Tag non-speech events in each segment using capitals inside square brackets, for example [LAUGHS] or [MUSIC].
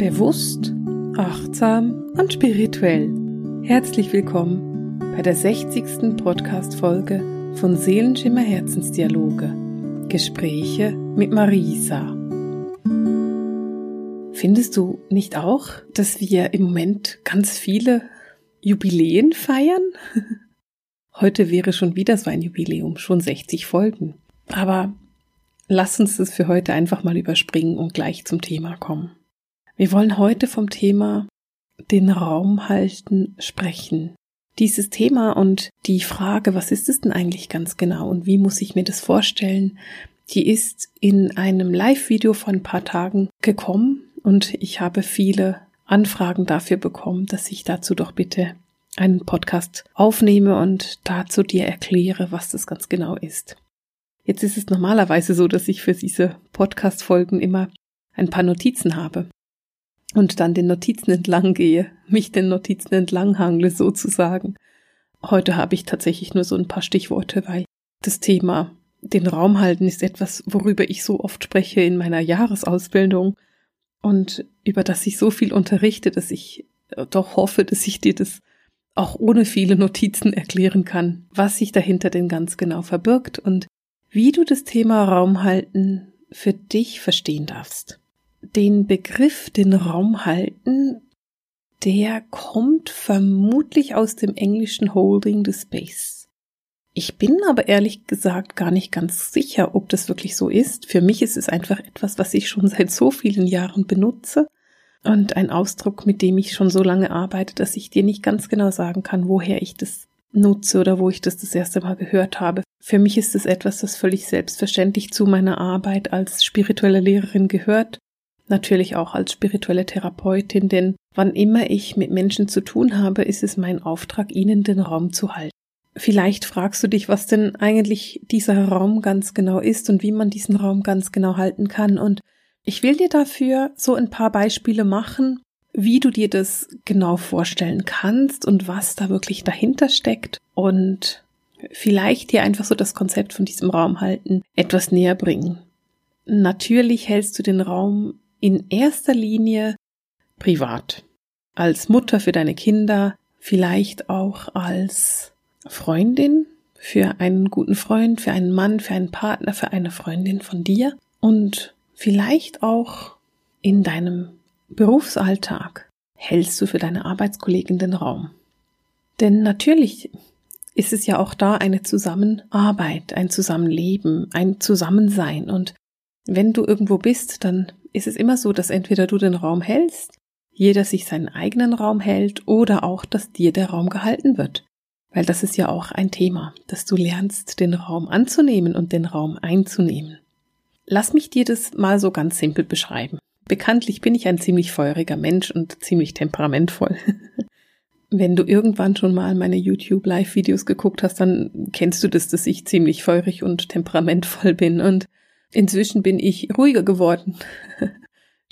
Bewusst, achtsam und spirituell. Herzlich willkommen bei der 60. Podcast-Folge von Seelenschimmer Herzensdialoge. Gespräche mit Marisa. Findest du nicht auch, dass wir im Moment ganz viele Jubiläen feiern? [LAUGHS] Heute wäre schon wieder so ein Jubiläum, schon 60 Folgen. Aber lass uns das für heute einfach mal überspringen und gleich zum Thema kommen. Wir wollen heute vom Thema den Raum halten sprechen. Dieses Thema und die Frage, was ist es denn eigentlich ganz genau und wie muss ich mir das vorstellen, die ist in einem Live-Video vor ein paar Tagen gekommen und ich habe viele Anfragen dafür bekommen, dass ich dazu doch bitte einen Podcast aufnehme und dazu dir erkläre, was das ganz genau ist. Jetzt ist es normalerweise so, dass ich für diese Podcast-Folgen immer ein paar Notizen habe und dann den Notizen entlang gehe, mich den Notizen entlang hangle sozusagen. Heute habe ich tatsächlich nur so ein paar Stichworte, weil das Thema den Raum halten ist etwas, worüber ich so oft spreche in meiner Jahresausbildung und über das ich so viel unterrichte, dass ich doch hoffe, dass ich dir das auch ohne viele Notizen erklären kann, was sich dahinter denn ganz genau verbirgt und wie du das Thema Raum halten für dich verstehen darfst den Begriff den Raum halten, der kommt vermutlich aus dem englischen Holding the Space. Ich bin aber ehrlich gesagt gar nicht ganz sicher, ob das wirklich so ist. Für mich ist es einfach etwas, was ich schon [LAUGHS] seit so vielen Jahren benutze und ein Ausdruck, mit dem ich schon so lange arbeite, dass ich dir nicht ganz genau sagen kann, woher ich das nutze oder wo ich das das erste Mal gehört habe. Für mich ist es etwas, das völlig selbstverständlich zu meiner Arbeit als spirituelle Lehrerin gehört natürlich auch als spirituelle Therapeutin, denn wann immer ich mit Menschen zu tun habe, ist es mein Auftrag, ihnen den Raum zu halten. Vielleicht fragst du dich, was denn eigentlich dieser Raum ganz genau ist und wie man diesen Raum ganz genau halten kann. Und ich will dir dafür so ein paar Beispiele machen, wie du dir das genau vorstellen kannst und was da wirklich dahinter steckt und vielleicht dir einfach so das Konzept von diesem Raum halten etwas näher bringen. Natürlich hältst du den Raum in erster Linie privat. Als Mutter für deine Kinder, vielleicht auch als Freundin für einen guten Freund, für einen Mann, für einen Partner, für eine Freundin von dir und vielleicht auch in deinem Berufsalltag hältst du für deine Arbeitskollegen den Raum. Denn natürlich ist es ja auch da eine Zusammenarbeit, ein Zusammenleben, ein Zusammensein. Und wenn du irgendwo bist, dann ist es immer so, dass entweder du den Raum hältst, jeder sich seinen eigenen Raum hält oder auch, dass dir der Raum gehalten wird. Weil das ist ja auch ein Thema, dass du lernst, den Raum anzunehmen und den Raum einzunehmen. Lass mich dir das mal so ganz simpel beschreiben. Bekanntlich bin ich ein ziemlich feuriger Mensch und ziemlich temperamentvoll. [LAUGHS] Wenn du irgendwann schon mal meine YouTube Live-Videos geguckt hast, dann kennst du das, dass ich ziemlich feurig und temperamentvoll bin und Inzwischen bin ich ruhiger geworden. [LAUGHS]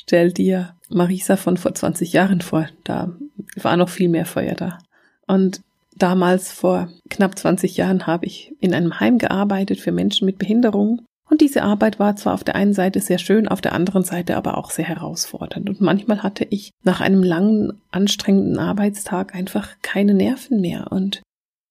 Stell dir Marisa von vor 20 Jahren vor. Da war noch viel mehr Feuer da. Und damals vor knapp 20 Jahren habe ich in einem Heim gearbeitet für Menschen mit Behinderung. Und diese Arbeit war zwar auf der einen Seite sehr schön, auf der anderen Seite aber auch sehr herausfordernd. Und manchmal hatte ich nach einem langen, anstrengenden Arbeitstag einfach keine Nerven mehr und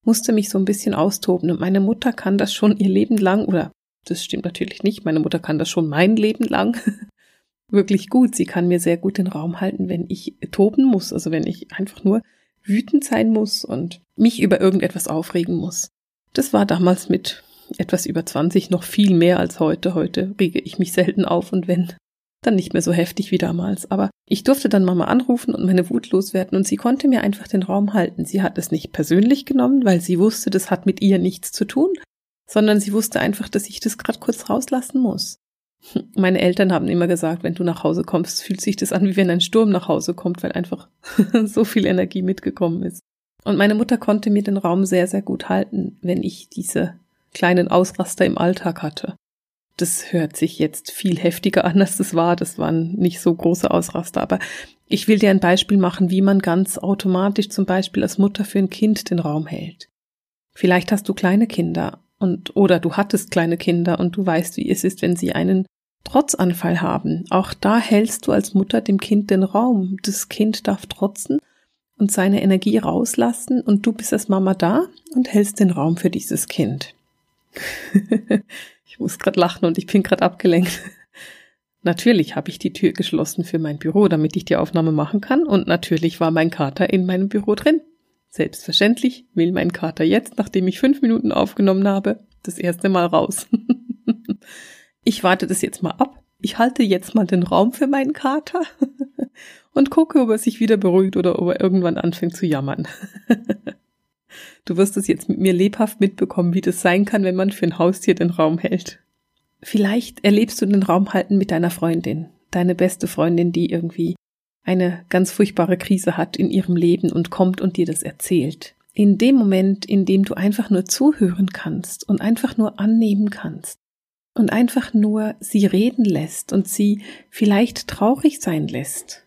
musste mich so ein bisschen austoben. Und meine Mutter kann das schon ihr Leben lang oder das stimmt natürlich nicht. Meine Mutter kann das schon mein Leben lang [LAUGHS] wirklich gut. Sie kann mir sehr gut den Raum halten, wenn ich toben muss, also wenn ich einfach nur wütend sein muss und mich über irgendetwas aufregen muss. Das war damals mit etwas über 20 noch viel mehr als heute. Heute rege ich mich selten auf und wenn, dann nicht mehr so heftig wie damals. Aber ich durfte dann Mama anrufen und meine Wut loswerden und sie konnte mir einfach den Raum halten. Sie hat es nicht persönlich genommen, weil sie wusste, das hat mit ihr nichts zu tun, sondern sie wusste einfach, dass ich das gerade kurz rauslassen muss. [LAUGHS] Meine Eltern haben immer gesagt, wenn du nach Hause kommst, fühlt sich das an, wie wenn ein Sturm nach Hause kommt, weil einfach [LAUGHS] so viel Energie mitgekommen ist. Und meine Mutter konnte mir den Raum sehr, sehr gut halten, wenn ich diese kleinen Ausraster im Alltag hatte. Das hört sich jetzt viel heftiger an, als das war. Das waren nicht so große Ausraster, aber ich will dir ein Beispiel machen, wie man ganz automatisch zum Beispiel als Mutter für ein Kind den Raum hält. Vielleicht hast du kleine Kinder und oder du hattest kleine Kinder und du weißt, wie es ist, wenn sie einen Trotzanfall haben. Auch da hältst du als Mutter dem Kind den Raum. Das Kind darf trotzen und seine Energie rauslassen und du bist als Mama da und hältst den Raum für dieses Kind. [LAUGHS] ich muss gerade lachen und ich bin gerade abgelenkt. Natürlich habe ich die Tür geschlossen für mein Büro, damit ich die Aufnahme machen kann und natürlich war mein Kater in meinem Büro drin. Selbstverständlich will mein Kater jetzt, nachdem ich fünf Minuten aufgenommen habe, das erste Mal raus. [LAUGHS] ich warte das jetzt mal ab. Ich halte jetzt mal den Raum für meinen Kater [LAUGHS] und gucke, ob er sich wieder beruhigt oder ob er irgendwann anfängt zu jammern. [LAUGHS] du wirst es jetzt mit mir lebhaft mitbekommen, wie das sein kann, wenn man für ein Haustier den Raum hält. Vielleicht erlebst du den Raum halten mit deiner Freundin, deine beste Freundin, die irgendwie eine ganz furchtbare Krise hat in ihrem Leben und kommt und dir das erzählt. In dem Moment, in dem du einfach nur zuhören kannst und einfach nur annehmen kannst und einfach nur sie reden lässt und sie vielleicht traurig sein lässt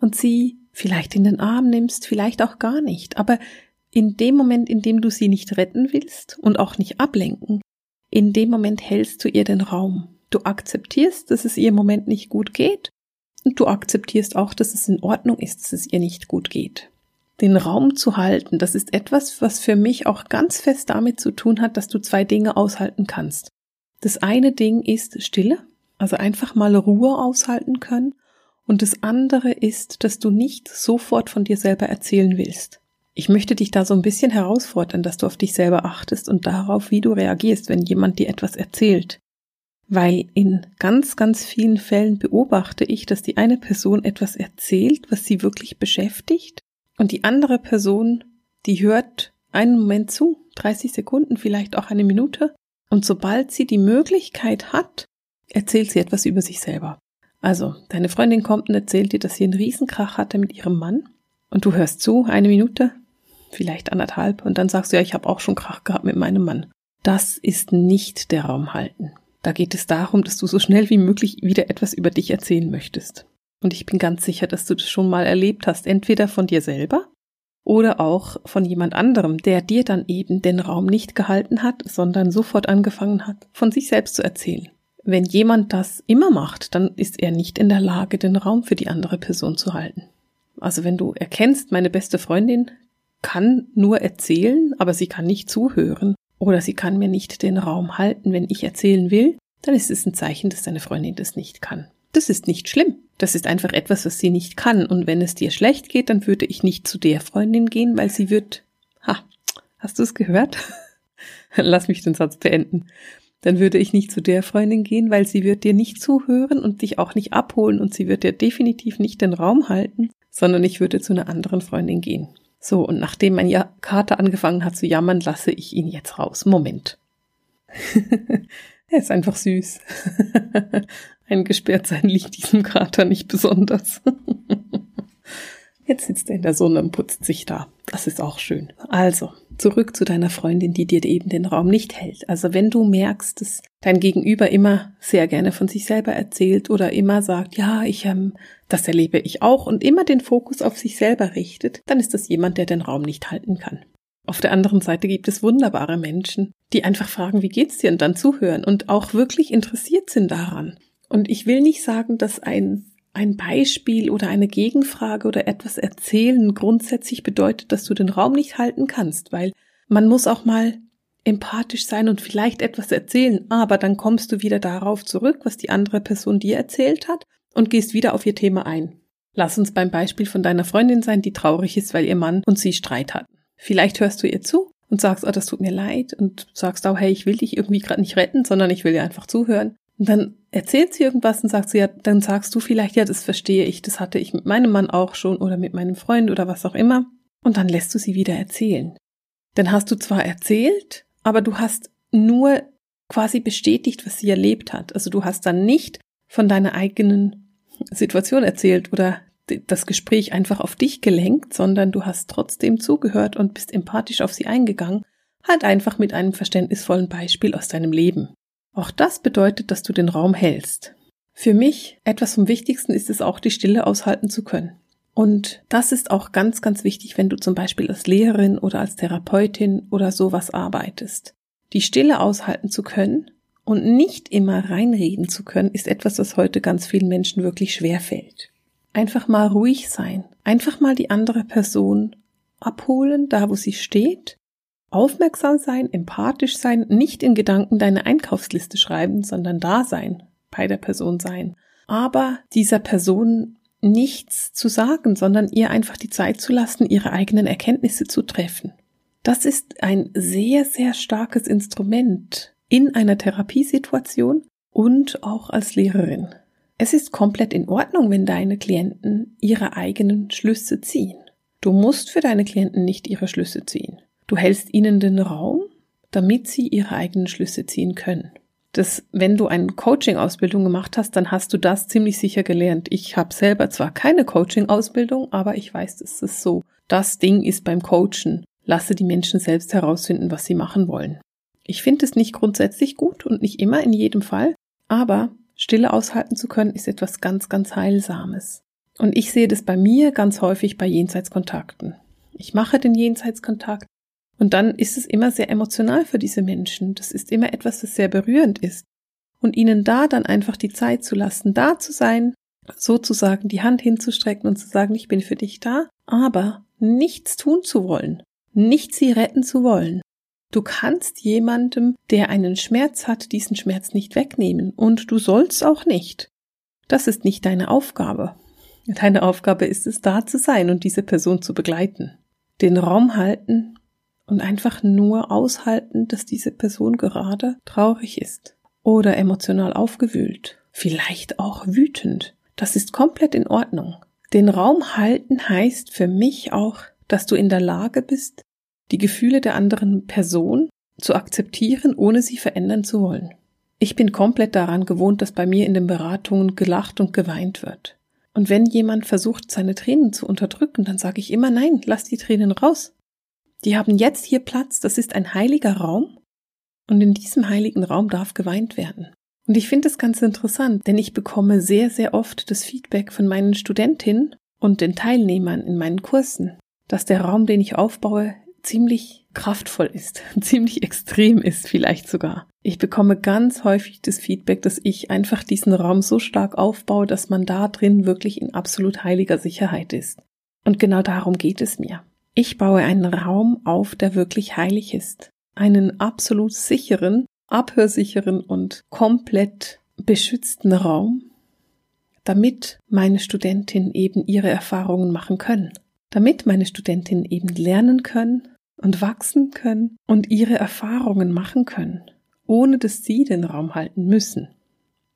und sie vielleicht in den Arm nimmst, vielleicht auch gar nicht, aber in dem Moment, in dem du sie nicht retten willst und auch nicht ablenken, in dem Moment hältst du ihr den Raum. Du akzeptierst, dass es ihr im Moment nicht gut geht und du akzeptierst auch, dass es in Ordnung ist, dass es ihr nicht gut geht. Den Raum zu halten, das ist etwas, was für mich auch ganz fest damit zu tun hat, dass du zwei Dinge aushalten kannst. Das eine Ding ist Stille, also einfach mal Ruhe aushalten können. Und das andere ist, dass du nicht sofort von dir selber erzählen willst. Ich möchte dich da so ein bisschen herausfordern, dass du auf dich selber achtest und darauf, wie du reagierst, wenn jemand dir etwas erzählt. Weil in ganz, ganz vielen Fällen beobachte ich, dass die eine Person etwas erzählt, was sie wirklich beschäftigt, und die andere Person, die hört einen Moment zu, 30 Sekunden, vielleicht auch eine Minute, und sobald sie die Möglichkeit hat, erzählt sie etwas über sich selber. Also, deine Freundin kommt und erzählt dir, dass sie einen Riesenkrach hatte mit ihrem Mann, und du hörst zu, eine Minute, vielleicht anderthalb, und dann sagst du, ja, ich habe auch schon Krach gehabt mit meinem Mann. Das ist nicht der Raum halten. Da geht es darum, dass du so schnell wie möglich wieder etwas über dich erzählen möchtest. Und ich bin ganz sicher, dass du das schon mal erlebt hast, entweder von dir selber oder auch von jemand anderem, der dir dann eben den Raum nicht gehalten hat, sondern sofort angefangen hat, von sich selbst zu erzählen. Wenn jemand das immer macht, dann ist er nicht in der Lage, den Raum für die andere Person zu halten. Also wenn du erkennst, meine beste Freundin kann nur erzählen, aber sie kann nicht zuhören, oder sie kann mir nicht den Raum halten, wenn ich erzählen will, dann ist es ein Zeichen, dass deine Freundin das nicht kann. Das ist nicht schlimm. Das ist einfach etwas, was sie nicht kann. Und wenn es dir schlecht geht, dann würde ich nicht zu der Freundin gehen, weil sie wird, ha, hast du es gehört? [LAUGHS] Lass mich den Satz beenden. Dann würde ich nicht zu der Freundin gehen, weil sie wird dir nicht zuhören und dich auch nicht abholen und sie wird dir definitiv nicht den Raum halten, sondern ich würde zu einer anderen Freundin gehen. So, und nachdem mein Kater angefangen hat zu jammern, lasse ich ihn jetzt raus. Moment. [LAUGHS] er ist einfach süß. [LAUGHS] Eingesperrt sein liegt diesem Kater nicht besonders. [LAUGHS] Jetzt sitzt er in der Sonne und putzt sich da. Das ist auch schön. Also, zurück zu deiner Freundin, die dir eben den Raum nicht hält. Also, wenn du merkst, dass dein Gegenüber immer sehr gerne von sich selber erzählt oder immer sagt, ja, ich, ähm, das erlebe ich auch und immer den Fokus auf sich selber richtet, dann ist das jemand, der den Raum nicht halten kann. Auf der anderen Seite gibt es wunderbare Menschen, die einfach fragen, wie geht's dir und dann zuhören und auch wirklich interessiert sind daran. Und ich will nicht sagen, dass ein ein Beispiel oder eine Gegenfrage oder etwas erzählen grundsätzlich bedeutet, dass du den Raum nicht halten kannst, weil man muss auch mal empathisch sein und vielleicht etwas erzählen, aber dann kommst du wieder darauf zurück, was die andere Person dir erzählt hat und gehst wieder auf ihr Thema ein. Lass uns beim Beispiel von deiner Freundin sein, die traurig ist, weil ihr Mann und sie Streit hatten. Vielleicht hörst du ihr zu und sagst, oh, das tut mir leid und sagst auch, hey, ich will dich irgendwie gerade nicht retten, sondern ich will dir einfach zuhören. Und dann erzählt sie irgendwas und sagt sie, ja, dann sagst du vielleicht, ja, das verstehe ich, das hatte ich mit meinem Mann auch schon oder mit meinem Freund oder was auch immer. Und dann lässt du sie wieder erzählen. Dann hast du zwar erzählt, aber du hast nur quasi bestätigt, was sie erlebt hat. Also du hast dann nicht von deiner eigenen Situation erzählt oder das Gespräch einfach auf dich gelenkt, sondern du hast trotzdem zugehört und bist empathisch auf sie eingegangen, halt einfach mit einem verständnisvollen Beispiel aus deinem Leben. Auch das bedeutet, dass du den Raum hältst. Für mich etwas vom Wichtigsten ist es auch, die Stille aushalten zu können. Und das ist auch ganz, ganz wichtig, wenn du zum Beispiel als Lehrerin oder als Therapeutin oder sowas arbeitest. Die Stille aushalten zu können und nicht immer reinreden zu können, ist etwas, was heute ganz vielen Menschen wirklich schwer fällt. Einfach mal ruhig sein, einfach mal die andere Person abholen, da wo sie steht, aufmerksam sein, empathisch sein, nicht in Gedanken deine Einkaufsliste schreiben, sondern da sein, bei der Person sein. Aber dieser Person nichts zu sagen, sondern ihr einfach die Zeit zu lassen, ihre eigenen Erkenntnisse zu treffen. Das ist ein sehr, sehr starkes Instrument in einer Therapiesituation und auch als Lehrerin. Es ist komplett in Ordnung, wenn deine Klienten ihre eigenen Schlüsse ziehen. Du musst für deine Klienten nicht ihre Schlüsse ziehen. Du hältst ihnen den Raum, damit sie ihre eigenen Schlüsse ziehen können. Das, wenn du eine Coaching-Ausbildung gemacht hast, dann hast du das ziemlich sicher gelernt. Ich habe selber zwar keine Coaching-Ausbildung, aber ich weiß, es ist so. Das Ding ist beim Coachen. Lasse die Menschen selbst herausfinden, was sie machen wollen. Ich finde es nicht grundsätzlich gut und nicht immer in jedem Fall, aber Stille aushalten zu können, ist etwas ganz, ganz Heilsames. Und ich sehe das bei mir ganz häufig bei Jenseitskontakten. Ich mache den Jenseitskontakt und dann ist es immer sehr emotional für diese Menschen. Das ist immer etwas, das sehr berührend ist. Und ihnen da dann einfach die Zeit zu lassen, da zu sein, sozusagen die Hand hinzustrecken und zu sagen, ich bin für dich da, aber nichts tun zu wollen, nicht sie retten zu wollen. Du kannst jemandem, der einen Schmerz hat, diesen Schmerz nicht wegnehmen und du sollst auch nicht. Das ist nicht deine Aufgabe. Deine Aufgabe ist es, da zu sein und diese Person zu begleiten. Den Raum halten und einfach nur aushalten, dass diese Person gerade traurig ist oder emotional aufgewühlt, vielleicht auch wütend. Das ist komplett in Ordnung. Den Raum halten heißt für mich auch, dass du in der Lage bist, die Gefühle der anderen Person zu akzeptieren, ohne sie verändern zu wollen. Ich bin komplett daran gewohnt, dass bei mir in den Beratungen gelacht und geweint wird. Und wenn jemand versucht, seine Tränen zu unterdrücken, dann sage ich immer nein, lass die Tränen raus. Die haben jetzt hier Platz, das ist ein heiliger Raum und in diesem heiligen Raum darf geweint werden. Und ich finde es ganz interessant, denn ich bekomme sehr, sehr oft das Feedback von meinen Studentinnen und den Teilnehmern in meinen Kursen, dass der Raum, den ich aufbaue, ziemlich kraftvoll ist, [LAUGHS] ziemlich extrem ist vielleicht sogar. Ich bekomme ganz häufig das Feedback, dass ich einfach diesen Raum so stark aufbaue, dass man da drin wirklich in absolut heiliger Sicherheit ist. Und genau darum geht es mir. Ich baue einen Raum auf, der wirklich heilig ist. Einen absolut sicheren, abhörsicheren und komplett beschützten Raum, damit meine Studentinnen eben ihre Erfahrungen machen können. Damit meine Studentinnen eben lernen können, und wachsen können und ihre Erfahrungen machen können, ohne dass sie den Raum halten müssen.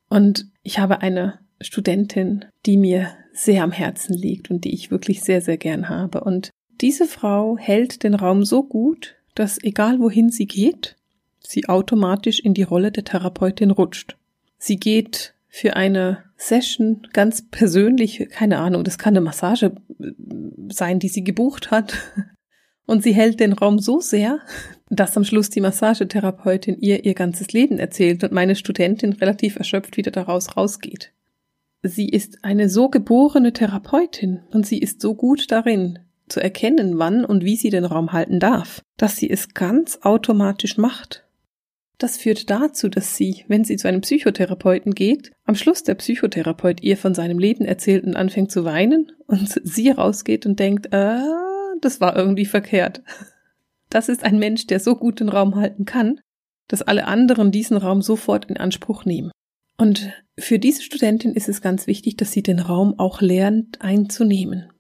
Und ich habe eine Studentin, die mir sehr am Herzen liegt und die ich wirklich sehr, sehr gern habe. Und diese Frau hält den Raum so gut, dass egal wohin sie geht, sie automatisch in die Rolle der Therapeutin rutscht. Sie geht für eine Session ganz persönlich, keine Ahnung, das kann eine Massage sein, die sie gebucht hat, und sie hält den Raum so sehr, dass am Schluss die Massagetherapeutin ihr ihr ganzes Leben erzählt und meine Studentin relativ erschöpft wieder daraus rausgeht. Sie ist eine so geborene Therapeutin und sie ist so gut darin, zu erkennen, wann und wie sie den Raum halten darf, dass sie es ganz automatisch macht. Das führt dazu, dass sie, wenn sie zu einem Psychotherapeuten geht, am Schluss der Psychotherapeut ihr von seinem Leben erzählt und anfängt zu weinen und [LAUGHS] sie rausgeht und denkt, äh, das war irgendwie verkehrt. [LAUGHS] Das ist ein Mensch, der so gut den Raum halten kann, dass alle anderen diesen Raum sofort in Anspruch nehmen. Und für diese Studentin ist es ganz wichtig, dass sie den Raum auch lernt einzunehmen.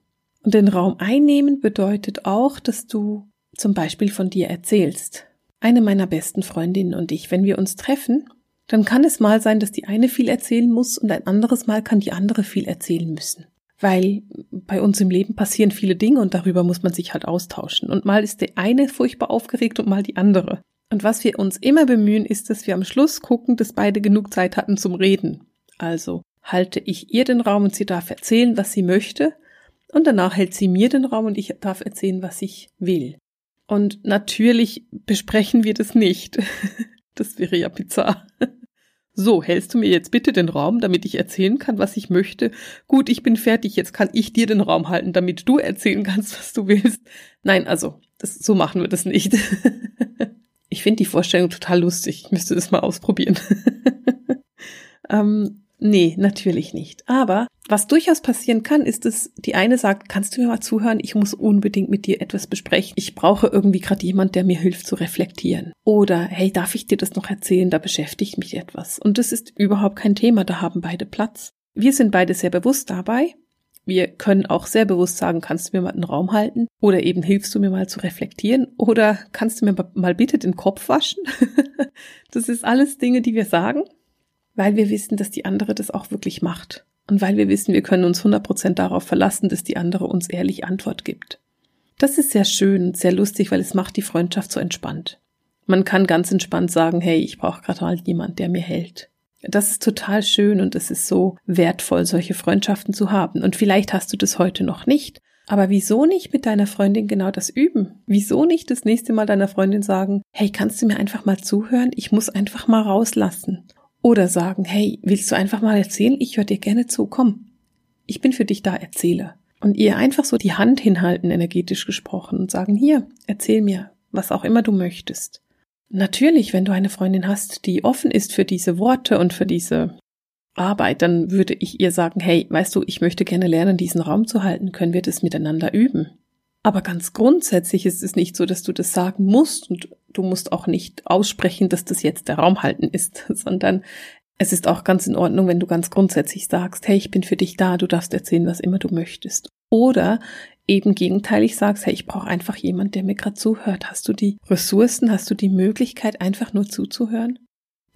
Und den Raum einnehmen bedeutet auch, dass du zum Beispiel von dir erzählst. Eine meiner besten Freundinnen und ich, wenn wir uns treffen, dann kann es mal sein, dass die eine viel erzählen muss und ein anderes Mal kann die andere viel erzählen müssen weil bei uns im Leben passieren viele Dinge und darüber muss man sich halt austauschen. Und mal ist die eine furchtbar aufgeregt und mal die andere. Und was wir uns immer bemühen, ist, dass wir am Schluss gucken, dass beide genug Zeit hatten zum Reden. Also halte ich ihr den Raum und sie darf erzählen, was sie möchte, und danach hält sie mir den Raum und ich darf erzählen, was ich will. Und natürlich besprechen wir das nicht. [LAUGHS] Das wäre ja bizarr. So, hältst du mir jetzt bitte den Raum, damit ich erzählen kann, was ich möchte? Gut, ich bin fertig, jetzt kann ich dir den Raum halten, damit du erzählen kannst, was du willst. Nein, also, das, so machen wir das nicht. [LAUGHS] Ich finde die Vorstellung total lustig. Ich müsste das mal ausprobieren. [LAUGHS] ähm, nee, natürlich nicht. Aber was durchaus passieren kann, ist, dass die eine sagt, kannst du mir mal zuhören? Ich muss unbedingt mit dir etwas besprechen. Ich brauche irgendwie gerade jemand, der mir hilft zu reflektieren. Oder, hey, darf ich dir das noch erzählen? Da beschäftigt mich etwas. Und das ist überhaupt kein Thema. Da haben beide Platz. Wir sind beide sehr bewusst dabei. Wir können auch sehr bewusst sagen, kannst du mir mal einen Raum halten? Oder eben hilfst du mir mal zu reflektieren? Oder kannst du mir mal bitte den Kopf waschen? [LAUGHS] das ist alles Dinge, die wir sagen, weil wir wissen, dass die andere das auch wirklich macht. Und weil wir wissen, wir können uns 100% darauf verlassen, dass die andere uns ehrlich Antwort gibt. Das ist sehr schön sehr lustig, weil es macht die Freundschaft so entspannt. Man kann ganz entspannt sagen, hey, ich brauche gerade mal jemand, der mir hält. Das ist total schön und es ist so wertvoll, solche Freundschaften zu haben. Und vielleicht hast du das heute noch nicht. Aber wieso nicht mit deiner Freundin genau das üben? Wieso nicht das nächste Mal deiner Freundin sagen, hey, kannst du mir einfach mal zuhören? Ich muss einfach mal rauslassen. Oder sagen, hey, willst du einfach mal erzählen? Ich höre dir gerne zu. Komm, ich bin für dich da, erzähle. Und ihr einfach so die Hand hinhalten, energetisch gesprochen, und sagen, hier, erzähl mir, was auch immer du möchtest. Natürlich, wenn du eine Freundin hast, die offen ist für diese Worte und für diese Arbeit, dann würde ich ihr sagen, hey, weißt du, ich möchte gerne lernen, diesen Raum zu halten, können wir das miteinander üben? Aber ganz grundsätzlich ist es nicht so, dass du das sagen musst und du musst auch nicht aussprechen, dass das jetzt der Raum halten ist, [LAUGHS] sondern es ist auch ganz in Ordnung, wenn du ganz grundsätzlich sagst, hey, ich bin für dich da, du darfst erzählen, was immer du möchtest. Oder eben gegenteilig sagst, hey, ich brauche einfach jemand, der mir gerade zuhört. Hast du die Ressourcen, hast du die Möglichkeit, einfach nur zuzuhören?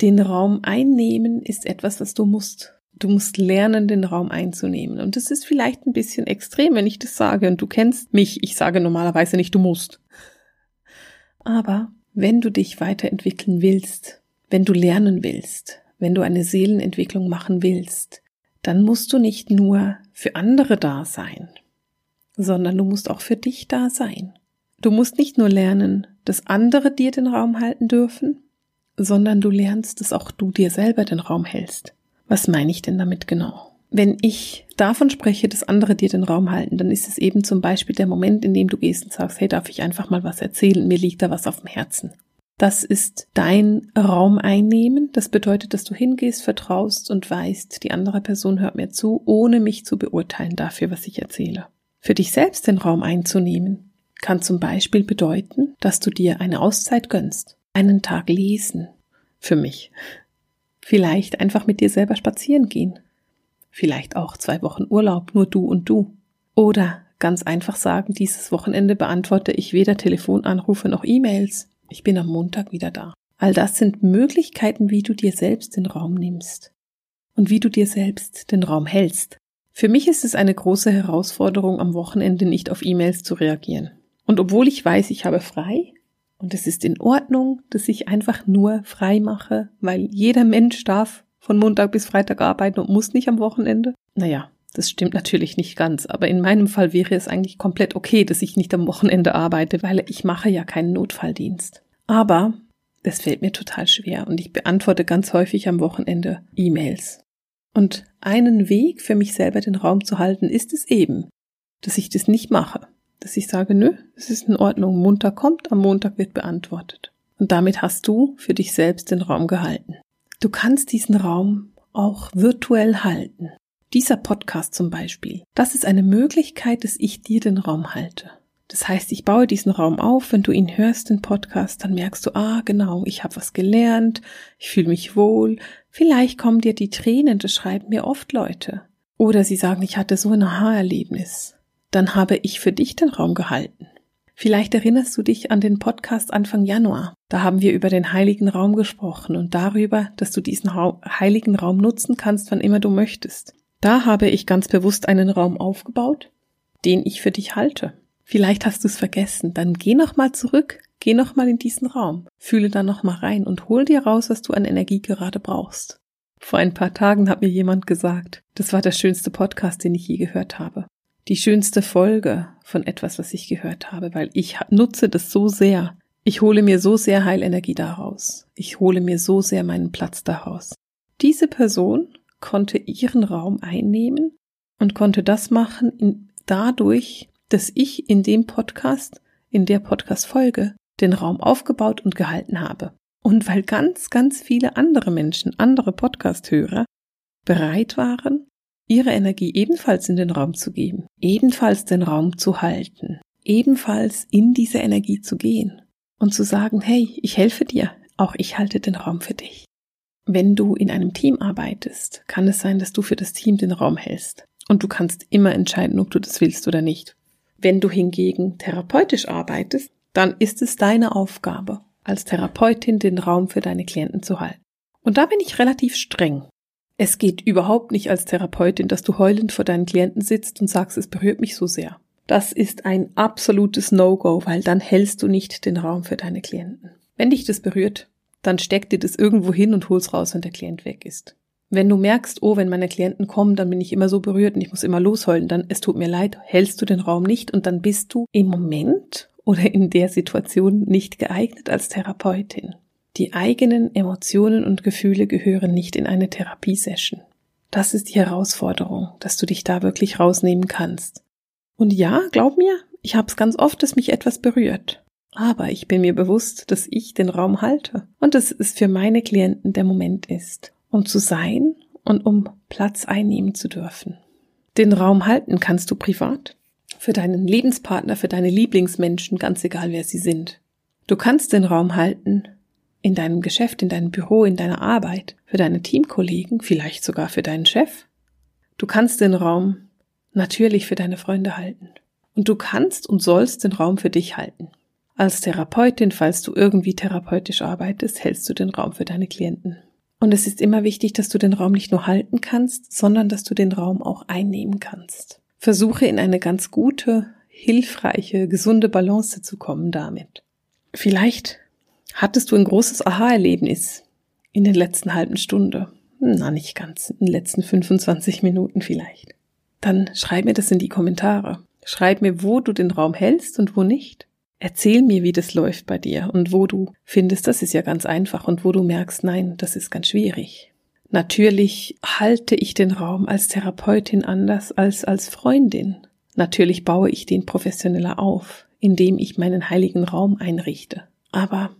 Den Raum einnehmen ist etwas, was du musst. Du musst lernen, den Raum einzunehmen. Und das ist vielleicht ein bisschen extrem, wenn ich das sage. Und du kennst mich. Ich sage normalerweise nicht, du musst. Aber wenn du dich weiterentwickeln willst, wenn du lernen willst, wenn du eine Seelenentwicklung machen willst, dann musst du nicht nur für andere da sein, sondern du musst auch für dich da sein. Du musst nicht nur lernen, dass andere dir den Raum halten dürfen, sondern du lernst, dass auch du dir selber den Raum hältst. Was meine ich denn damit genau? Wenn ich davon spreche, dass andere dir den Raum halten, dann ist es eben zum Beispiel der Moment, in dem du gehst und sagst, hey, darf ich einfach mal was erzählen? Mir liegt da was auf dem Herzen. Das ist dein Raum einnehmen. Das bedeutet, dass du hingehst, vertraust und weißt, die andere Person hört mir zu, ohne mich zu beurteilen dafür, was ich erzähle. Für dich selbst den Raum einzunehmen kann zum Beispiel bedeuten, dass du dir eine Auszeit gönnst, einen Tag lesen. Für mich. Vielleicht einfach mit dir selber spazieren gehen. Vielleicht auch zwei Wochen Urlaub, nur du und du. Oder ganz einfach sagen, dieses Wochenende beantworte ich weder Telefonanrufe noch E-Mails. Ich bin am Montag wieder da. All das sind Möglichkeiten, wie du dir selbst den Raum nimmst und wie du dir selbst den Raum hältst. Für mich ist es eine große Herausforderung, am Wochenende nicht auf E-Mails zu reagieren. Und obwohl ich weiß, ich habe frei, und es ist in Ordnung, dass ich einfach nur frei mache, weil jeder Mensch darf von Montag bis Freitag arbeiten und muss nicht am Wochenende. Naja, das stimmt natürlich nicht ganz, aber in meinem Fall wäre es eigentlich komplett okay, dass ich nicht am Wochenende arbeite, weil ich mache ja keinen Notfalldienst. Aber das fällt mir total schwer und ich beantworte ganz häufig am Wochenende E-Mails. Und einen Weg für mich selber den Raum zu halten, ist es eben, dass ich das nicht mache. Dass ich sage, nö, es ist in Ordnung, Montag kommt, am Montag wird beantwortet. Und damit hast du für dich selbst den Raum gehalten. Du kannst diesen Raum auch virtuell halten. Dieser Podcast zum Beispiel, das ist eine Möglichkeit, dass ich dir den Raum halte. Das heißt, ich baue diesen Raum auf, wenn du ihn hörst, den Podcast, dann merkst du, ah, genau, ich habe was gelernt, ich fühle mich wohl. Vielleicht kommen dir die Tränen, das schreiben mir oft Leute. Oder sie sagen, ich hatte so ein Aha-Erlebnis. Dann habe ich für dich den Raum gehalten. Vielleicht erinnerst du dich an den Podcast Anfang Januar. Da haben wir über den heiligen Raum gesprochen und darüber, dass du diesen heiligen Raum nutzen kannst, wann immer du möchtest. Da habe ich ganz bewusst einen Raum aufgebaut, den ich für dich halte. Vielleicht hast du es vergessen, dann geh nochmal zurück, geh nochmal in diesen Raum, fühle da nochmal rein und hol dir raus, was du an Energie gerade brauchst. Vor ein paar Tagen hat mir jemand gesagt, das war der schönste Podcast, den ich je gehört habe. Die schönste Folge von etwas, was ich gehört habe, weil ich nutze das so sehr. Ich hole mir so sehr Heilenergie daraus. Ich hole mir so sehr meinen Platz daraus. Diese Person konnte ihren Raum einnehmen und konnte das machen in, dadurch, dass ich in dem Podcast, in der Podcast-Folge, den Raum aufgebaut und gehalten habe. Und weil ganz, ganz viele andere Menschen, andere Podcast-Hörer bereit waren, ihre Energie ebenfalls in den Raum zu geben, ebenfalls den Raum zu halten, ebenfalls in diese Energie zu gehen und zu sagen, hey, ich helfe dir, auch ich halte den Raum für dich. Wenn du in einem Team arbeitest, kann es sein, dass du für das Team den Raum hältst. Und du kannst immer entscheiden, ob du das willst oder nicht. Wenn du hingegen therapeutisch arbeitest, dann ist es deine Aufgabe, als Therapeutin den Raum für deine Klienten zu halten. Und da bin ich relativ streng. Es geht überhaupt nicht als Therapeutin, dass du heulend vor deinen Klienten sitzt und sagst, es berührt mich so sehr. Das ist ein absolutes No-Go, weil dann hältst du nicht den Raum für deine Klienten. Wenn dich das berührt, dann steck dir das irgendwo hin und hol's raus, wenn der Klient weg ist. Wenn du merkst, oh, wenn meine Klienten kommen, dann bin ich immer so berührt und ich muss immer losheulen, dann es tut mir leid, hältst du den Raum nicht und dann bist du im Moment oder in der Situation nicht geeignet als Therapeutin. Die eigenen Emotionen und Gefühle gehören nicht in eine Therapiesession. Das ist die Herausforderung, dass du dich da wirklich rausnehmen kannst. Und ja, glaub mir, ich hab's ganz oft, dass mich etwas berührt. Aber ich bin mir bewusst, dass ich den Raum halte und dass es für meine Klienten der Moment ist, um zu sein und um Platz einnehmen zu dürfen. Den Raum halten kannst du privat, für deinen Lebenspartner, für deine Lieblingsmenschen, ganz egal wer sie sind. Du kannst den Raum halten in deinem Geschäft, in deinem Büro, in deiner Arbeit, für deine Teamkollegen, vielleicht sogar für deinen Chef. Du kannst den Raum natürlich für deine Freunde halten. Und du kannst und sollst den Raum für dich halten. Als Therapeutin, falls du irgendwie therapeutisch arbeitest, hältst du den Raum für deine Klienten. Und es ist immer wichtig, dass du den Raum nicht nur halten kannst, sondern dass du den Raum auch einnehmen kannst. Versuche in eine ganz gute, hilfreiche, gesunde Balance zu kommen damit. Vielleicht hattest du ein großes Aha-Erlebnis in den letzten halben Stunde. Na, nicht ganz, in den letzten 25 Minuten vielleicht. Dann schreib mir das in die Kommentare. Schreib mir, wo du den Raum hältst und wo nicht. Erzähl mir, wie das läuft bei dir und wo du findest, das ist ja ganz einfach und wo du merkst, nein, das ist ganz schwierig. Natürlich halte ich den Raum als Therapeutin anders als als Freundin. Natürlich baue ich den professioneller auf, indem ich meinen heiligen Raum einrichte. Aber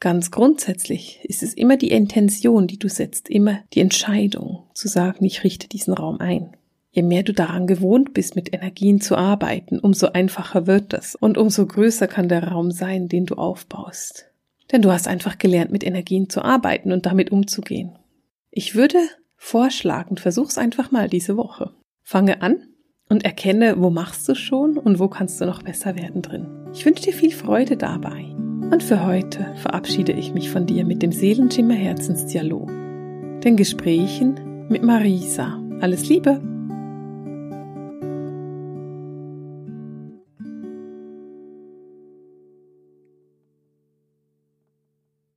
ganz grundsätzlich ist es immer die Intention, die du setzt, immer die Entscheidung zu sagen, ich richte diesen Raum ein. Je mehr du daran gewohnt bist, mit Energien zu arbeiten, umso einfacher wird das und umso größer kann der Raum sein, den du aufbaust. Denn du hast einfach gelernt, mit Energien zu arbeiten und damit umzugehen. Ich würde vorschlagen, versuch's einfach mal diese Woche. Fange an und erkenne, wo machst du schon und wo kannst du noch besser werden drin. Ich wünsche dir viel Freude dabei. Und für heute verabschiede ich mich von dir mit dem Seelenschimmer Herzensdialog. Den Gesprächen mit Marisa. Alles Liebe!